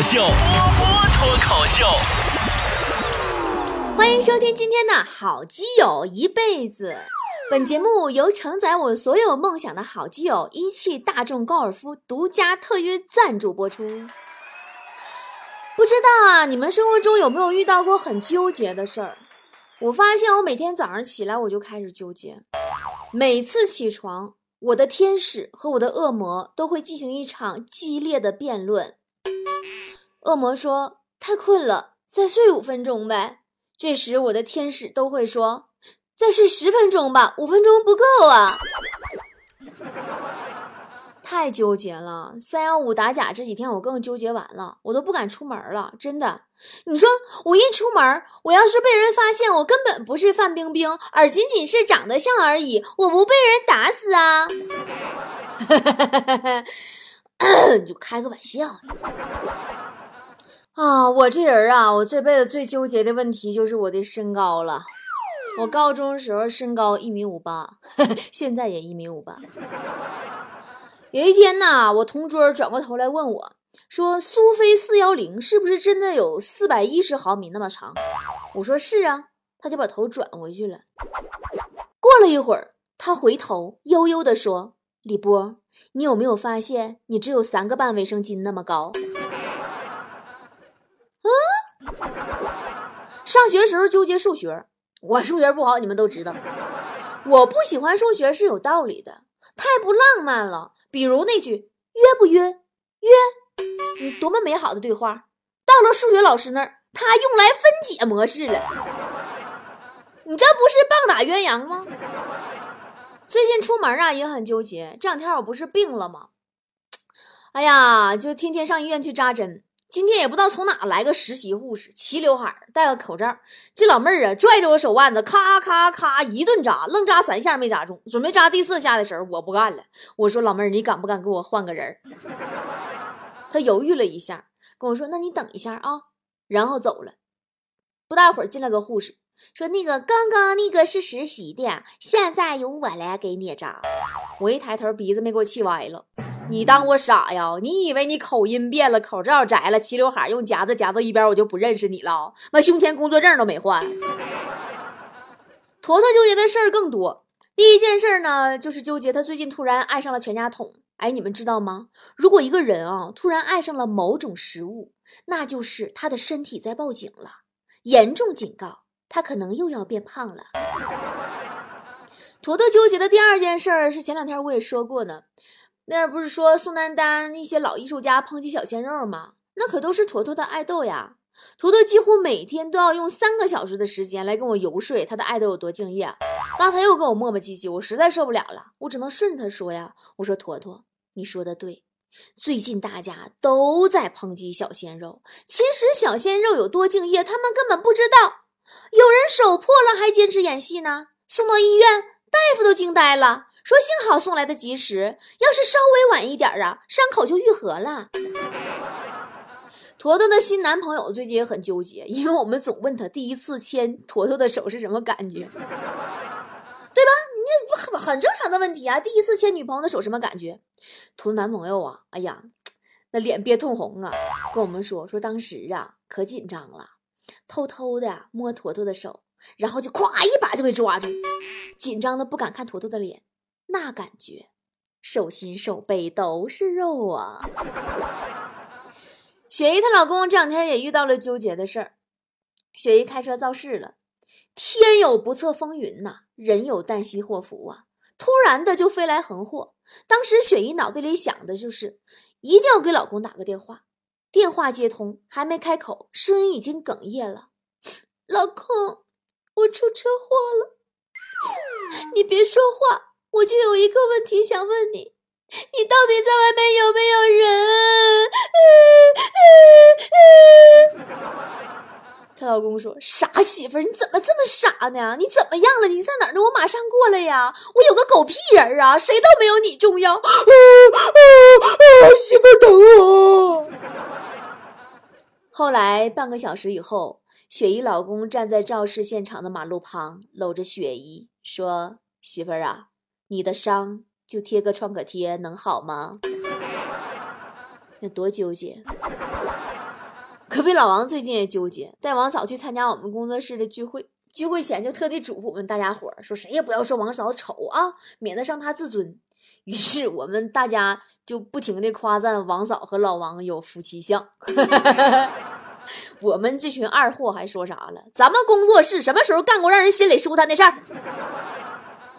口秀，波波脱口秀。欢迎收听今天的好基友一辈子。本节目由承载我所有梦想的好基友一汽大众高尔夫独家特约赞助播出。不知道啊，你们生活中有没有遇到过很纠结的事儿？我发现我每天早上起来我就开始纠结，每次起床，我的天使和我的恶魔都会进行一场激烈的辩论。恶魔说：“太困了，再睡五分钟呗。”这时我的天使都会说：“再睡十分钟吧，五分钟不够啊。”太纠结了，三幺五打假这几天我更纠结完了，我都不敢出门了，真的。你说我一出门，我要是被人发现我根本不是范冰冰，而仅仅是长得像而已，我不被人打死啊？就开个玩笑啊！我这人啊，我这辈子最纠结的问题就是我的身高了。我高中时候身高一米五八，现在也一米五八。有一天呐，我同桌转过头来问我，说：“苏菲四幺零是不是真的有四百一十毫米那么长？”我说：“是啊。”他就把头转回去了。过了一会儿，他回头悠悠地说：“李波，你有没有发现你只有三个半卫生巾那么高？”啊！上学时候纠结数学，我数学不好，你们都知道。我不喜欢数学是有道理的，太不浪漫了。比如那句“约不约？约”，多么美好的对话！到了数学老师那儿，他用来分解模式了。你这不是棒打鸳鸯吗？最近出门啊也很纠结。这两天我不是病了吗？哎呀，就天天上医院去扎针。今天也不知道从哪来个实习护士，齐刘海，戴个口罩。这老妹儿啊，拽着我手腕子，咔咔咔一顿扎，愣扎三下没扎中。准备扎第四下的时候，我不干了，我说老妹儿，你敢不敢给我换个人？她犹豫了一下，跟我说：“那你等一下啊。”然后走了。不大会儿进来个护士，说：“那个刚刚那个是实习的，现在由我来给你扎。”我一抬头，鼻子没给我气歪了。你当我傻呀？你以为你口音变了，口罩摘了，齐刘海用夹子夹到一边，我就不认识你了？妈，胸前工作证都没换。坨坨纠结的事儿更多。第一件事呢，就是纠结他最近突然爱上了全家桶。哎，你们知道吗？如果一个人啊突然爱上了某种食物，那就是他的身体在报警了，严重警告他可能又要变胖了。坨坨纠结的第二件事儿是前两天我也说过呢。那不是说宋丹丹那些老艺术家抨击小鲜肉吗？那可都是坨坨的爱豆呀！坨坨几乎每天都要用三个小时的时间来跟我游说他的爱豆有多敬业。刚才又跟我磨磨唧唧，我实在受不了了，我只能顺着他说呀。我说坨坨，你说的对，最近大家都在抨击小鲜肉，其实小鲜肉有多敬业，他们根本不知道。有人手破了还坚持演戏呢，送到医院，大夫都惊呆了。说幸好送来的及时，要是稍微晚一点啊，伤口就愈合了。坨坨的新男朋友最近也很纠结，因为我们总问他第一次牵坨坨的手是什么感觉，对吧？你很很正常的问题啊。第一次牵女朋友的手什么感觉？坨坨男朋友啊，哎呀，那脸憋通红啊，跟我们说说当时啊可紧张了，偷偷的摸坨坨的手，然后就咵一把就给抓住，紧张的不敢看坨坨的脸。那感觉，手心手背都是肉啊！雪姨她老公这两天也遇到了纠结的事儿。雪姨开车肇事了，天有不测风云呐，人有旦夕祸福啊！突然的就飞来横祸。当时雪姨脑袋里想的就是一定要给老公打个电话。电话接通，还没开口，声音已经哽咽了：“老公，我出车祸了，你别说话。”我就有一个问题想问你，你到底在外面有没有人？她老公说：“傻媳妇儿，你怎么这么傻呢？你怎么样了？你在哪儿呢？我马上过来呀！我有个狗屁人啊，谁都没有你重要。”媳妇儿等我。后来半个小时以后，雪姨老公站在肇事现场的马路旁，搂着雪姨说：“媳妇儿啊。”你的伤就贴个创可贴能好吗？那多纠结！隔壁老王最近也纠结，带王嫂去参加我们工作室的聚会。聚会前就特地嘱咐我们大家伙儿说，谁也不要说王嫂丑啊，免得伤她自尊。于是我们大家就不停的夸赞王嫂和老王有夫妻相。我们这群二货还说啥了？咱们工作室什么时候干过让人心里舒坦的事儿？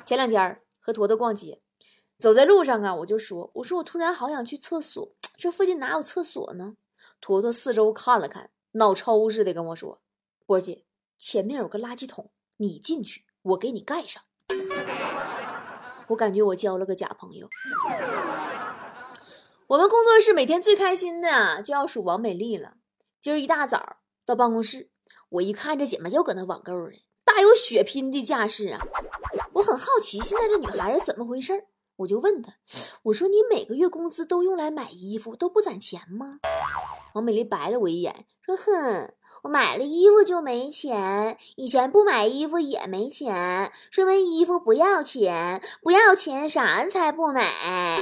前两天和坨坨逛街，走在路上啊，我就说，我说我突然好想去厕所，这附近哪有厕所呢？坨坨四周看了看，脑抽似的跟我说：“波姐。”前面有个垃圾桶，你进去，我给你盖上。我感觉我交了个假朋友。我们工作室每天最开心的就要数王美丽了。今儿一大早到办公室，我一看这姐妹又搁那网购呢，大有血拼的架势啊！我很好奇，现在这女孩是怎么回事儿？我就问她，我说你每个月工资都用来买衣服，都不攒钱吗？王美丽白了我一眼，说：“哼，我买了衣服就没钱，以前不买衣服也没钱，说明衣服不要钱，不要钱啥才不买。”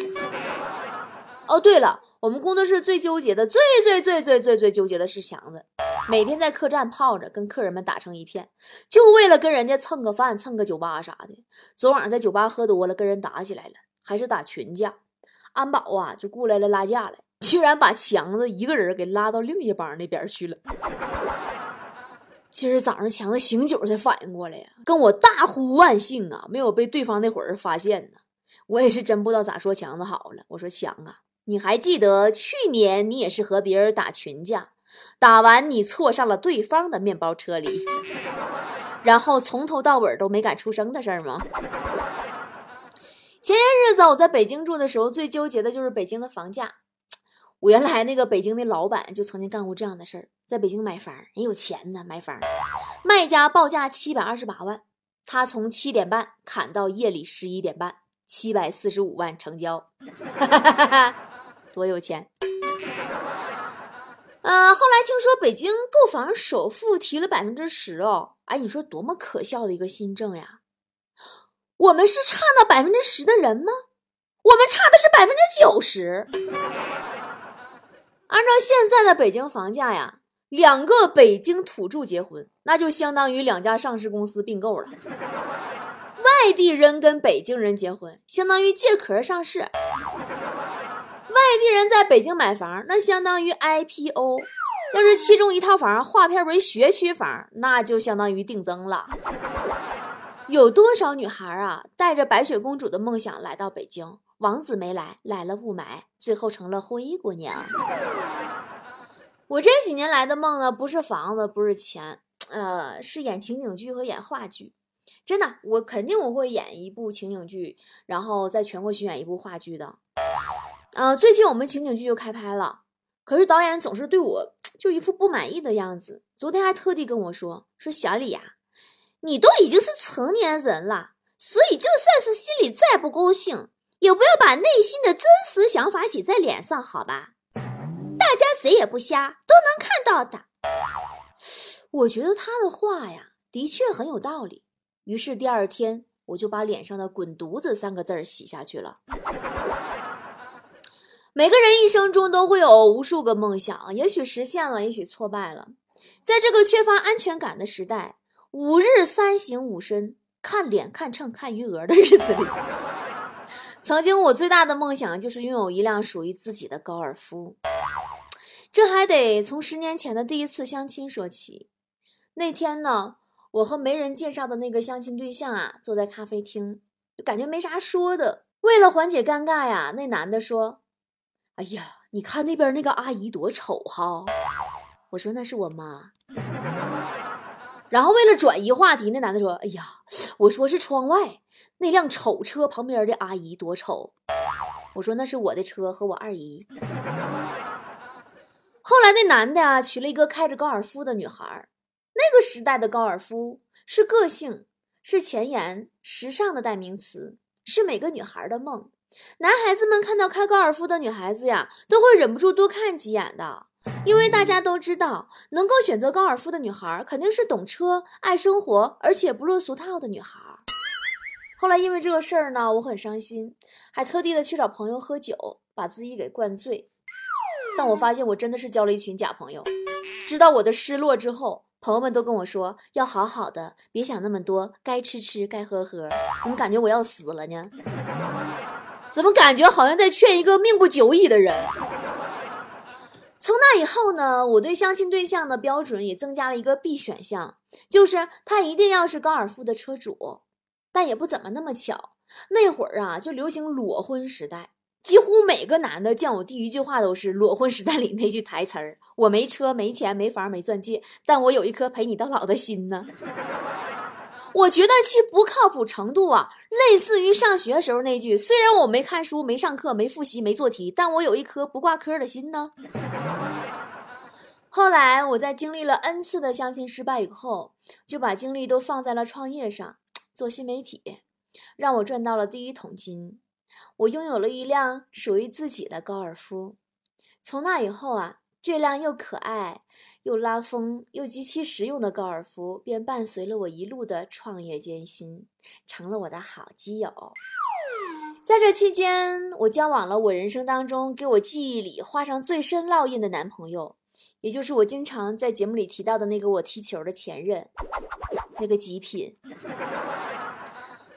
哦，对了，我们工作室最纠结的、最最最最最最纠结的是强子，每天在客栈泡着，跟客人们打成一片，就为了跟人家蹭个饭、蹭个酒吧啥的。昨晚上在酒吧喝多了，跟人打起来了，还是打群架，安保啊就过来了拉架来。居然把强子一个人给拉到另一帮那边去了。今儿早上强子醒酒才反应过来呀，跟我大呼万幸啊，没有被对方那伙人发现呢。我也是真不知道咋说强子好了。我说强啊，你还记得去年你也是和别人打群架，打完你错上了对方的面包车里，然后从头到尾都没敢出声的事儿吗？前些日子我在北京住的时候，最纠结的就是北京的房价。我原来那个北京的老板就曾经干过这样的事儿，在北京买房，人有钱呢，买房，卖家报价七百二十八万，他从七点半砍到夜里十一点半，七百四十五万成交，多有钱！呃，后来听说北京购房首付提了百分之十哦，哎，你说多么可笑的一个新政呀！我们是差那百分之十的人吗？我们差的是百分之九十。按照现在的北京房价呀，两个北京土著结婚，那就相当于两家上市公司并购了。外地人跟北京人结婚，相当于借壳上市。在北京买房，那相当于 IPO。要是其中一套房划片为学区房，那就相当于定增了。有多少女孩啊，带着白雪公主的梦想来到北京？王子没来，来了雾霾，最后成了灰姑娘。我这几年来的梦呢，不是房子，不是钱，呃，是演情景剧和演话剧。真的，我肯定我会演一部情景剧，然后在全国巡演一部话剧的。呃，最近我们情景剧就开拍了，可是导演总是对我就一副不满意的样子。昨天还特地跟我说：“说小李呀，你都已经是成年人了，所以就算是心里再不高兴。”也不要把内心的真实想法写在脸上，好吧？大家谁也不瞎，都能看到的。我觉得他的话呀，的确很有道理。于是第二天，我就把脸上的“滚犊子”三个字儿洗下去了。每个人一生中都会有无数个梦想，也许实现了，也许挫败了。在这个缺乏安全感的时代，五日三省吾身，看脸、看秤、看余额的日子里。曾经我最大的梦想就是拥有一辆属于自己的高尔夫，这还得从十年前的第一次相亲说起。那天呢，我和媒人介绍的那个相亲对象啊，坐在咖啡厅，就感觉没啥说的。为了缓解尴尬呀，那男的说：“哎呀，你看那边那个阿姨多丑哈。”我说：“那是我妈。”然后为了转移话题，那男的说：“哎呀，我说是窗外那辆丑车旁边的阿姨多丑。”我说：“那是我的车和我二姨。”后来那男的啊娶了一个开着高尔夫的女孩。那个时代的高尔夫是个性，是前沿、时尚的代名词，是每个女孩的梦。男孩子们看到开高尔夫的女孩子呀，都会忍不住多看几眼的。因为大家都知道，能够选择高尔夫的女孩肯定是懂车、爱生活，而且不落俗套的女孩。后来因为这个事儿呢，我很伤心，还特地的去找朋友喝酒，把自己给灌醉。但我发现我真的是交了一群假朋友。知道我的失落之后，朋友们都跟我说要好好的，别想那么多，该吃吃，该喝喝。怎么感觉我要死了呢？怎么感觉好像在劝一个命不久矣的人？从那以后呢，我对相亲对象的标准也增加了一个必选项，就是他一定要是高尔夫的车主。但也不怎么那么巧，那会儿啊就流行裸婚时代，几乎每个男的见我第一句话都是裸婚时代里那句台词儿：“我没车、没钱、没房、没钻戒，但我有一颗陪你到老的心呢。”我觉得其不靠谱程度啊，类似于上学时候那句：“虽然我没看书、没上课、没复习、没做题，但我有一颗不挂科的心呢。”后来我在经历了 n 次的相亲失败以后，就把精力都放在了创业上。做新媒体，让我赚到了第一桶金。我拥有了一辆属于自己的高尔夫。从那以后啊，这辆又可爱又拉风又极其实用的高尔夫便伴随了我一路的创业艰辛，成了我的好基友。在这期间，我交往了我人生当中给我记忆里画上最深烙印的男朋友，也就是我经常在节目里提到的那个我踢球的前任，那个极品。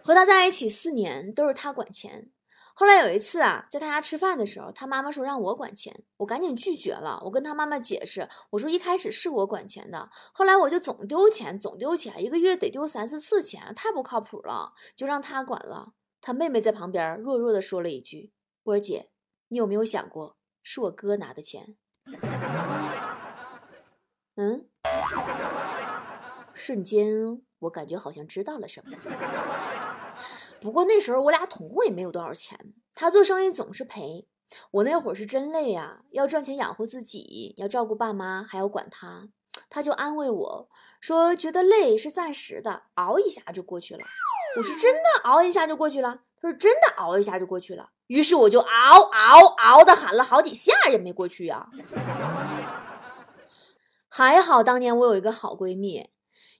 和他在一起四年，都是他管钱。后来有一次啊，在他家吃饭的时候，他妈妈说让我管钱，我赶紧拒绝了。我跟他妈妈解释，我说一开始是我管钱的，后来我就总丢钱，总丢钱，一个月得丢三四次钱，太不靠谱了，就让他管了。他妹妹在旁边弱弱的说了一句：“波儿姐，你有没有想过，是我哥拿的钱？”嗯，瞬间我感觉好像知道了什么。不过那时候我俩统共也没有多少钱，他做生意总是赔，我那会儿是真累呀，要赚钱养活自己，要照顾爸妈，还要管他，他就安慰我说，觉得累是暂时的，熬一下就过去了。我说真的熬一下就过去了，他说真的熬一下就过去了。于是我就熬熬熬的喊了好几下也没过去呀。还好当年我有一个好闺蜜。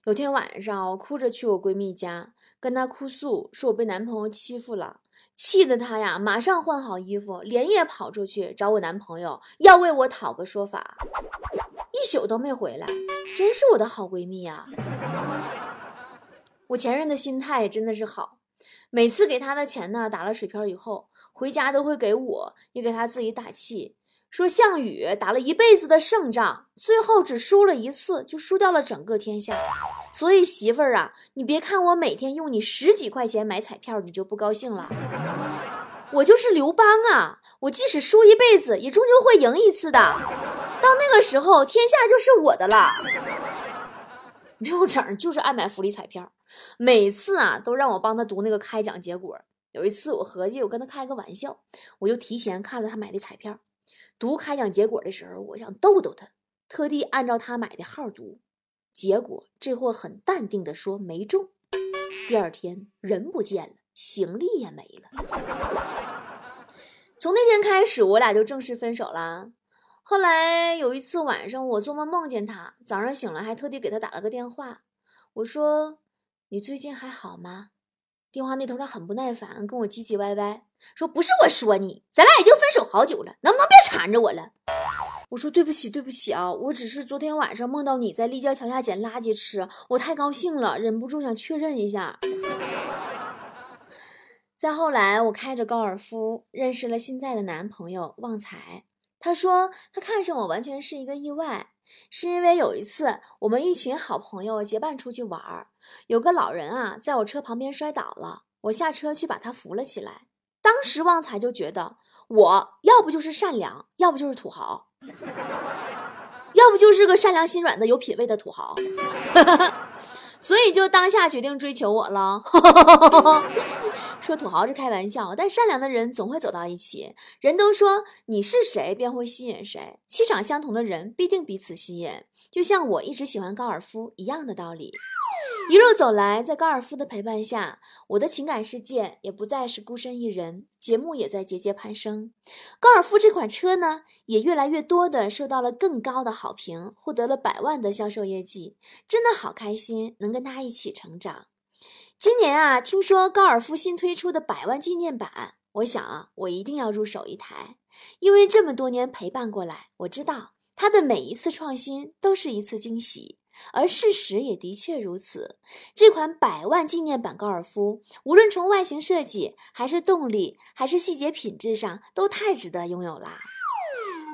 有天晚上，我哭着去我闺蜜家，跟她哭诉，说我被男朋友欺负了，气得她呀，马上换好衣服，连夜跑出去找我男朋友，要为我讨个说法，一宿都没回来，真是我的好闺蜜呀！我前任的心态真的是好，每次给他的钱呢打了水漂以后，回家都会给我，也给他自己打气。说项羽打了一辈子的胜仗，最后只输了一次，就输掉了整个天下。所以媳妇儿啊，你别看我每天用你十几块钱买彩票，你就不高兴了。我就是刘邦啊，我即使输一辈子，也终究会赢一次的。到那个时候，天下就是我的了。刘整就是爱买福利彩票，每次啊都让我帮他读那个开奖结果。有一次我合计我跟他开个玩笑，我就提前看了他买的彩票。读开奖结果的时候，我想逗逗他，特地按照他买的号读，结果这货很淡定的说没中。第二天人不见了，行李也没了。从那天开始，我俩就正式分手了。后来有一次晚上，我做梦梦见他，早上醒来还特地给他打了个电话，我说：“你最近还好吗？”电话那头他很不耐烦，跟我唧唧歪歪。说不是我说你，咱俩已经分手好久了，能不能别缠着我了？我说对不起，对不起啊，我只是昨天晚上梦到你在立交桥下捡垃圾吃，我太高兴了，忍不住想确认一下。再后来，我开着高尔夫认识了现在的男朋友旺财，他说他看上我完全是一个意外，是因为有一次我们一群好朋友结伴出去玩儿，有个老人啊在我车旁边摔倒了，我下车去把他扶了起来。当时旺财就觉得，我要不就是善良，要不就是土豪，要不就是个善良心软的有品位的土豪，所以就当下决定追求我了。说土豪是开玩笑，但善良的人总会走到一起。人都说你是谁便会吸引谁，气场相同的人必定彼此吸引，就像我一直喜欢高尔夫一样的道理。一路走来，在高尔夫的陪伴下，我的情感世界也不再是孤身一人，节目也在节节攀升。高尔夫这款车呢，也越来越多的受到了更高的好评，获得了百万的销售业绩，真的好开心，能跟他一起成长。今年啊，听说高尔夫新推出的百万纪念版，我想啊，我一定要入手一台，因为这么多年陪伴过来，我知道。它的每一次创新都是一次惊喜。而事实也的确如此，这款百万纪念版高尔夫，无论从外形设计，还是动力，还是细节品质上，都太值得拥有啦。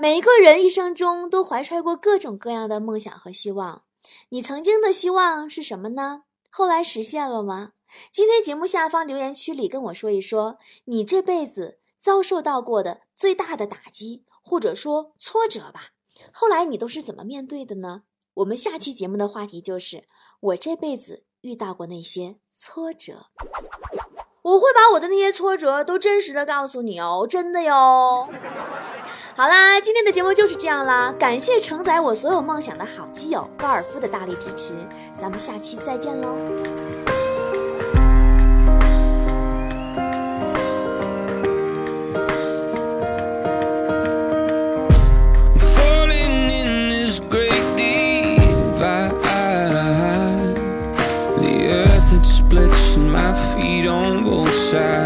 每一个人一生中都怀揣过各种各样的梦想和希望，你曾经的希望是什么呢？后来实现了吗？今天节目下方留言区里跟我说一说，你这辈子遭受到过的最大的打击，或者说挫折吧。后来你都是怎么面对的呢？我们下期节目的话题就是我这辈子遇到过那些挫折，我会把我的那些挫折都真实的告诉你哦，真的哟。好啦，今天的节目就是这样啦，感谢承载我所有梦想的好基友高尔夫的大力支持，咱们下期再见喽。shine.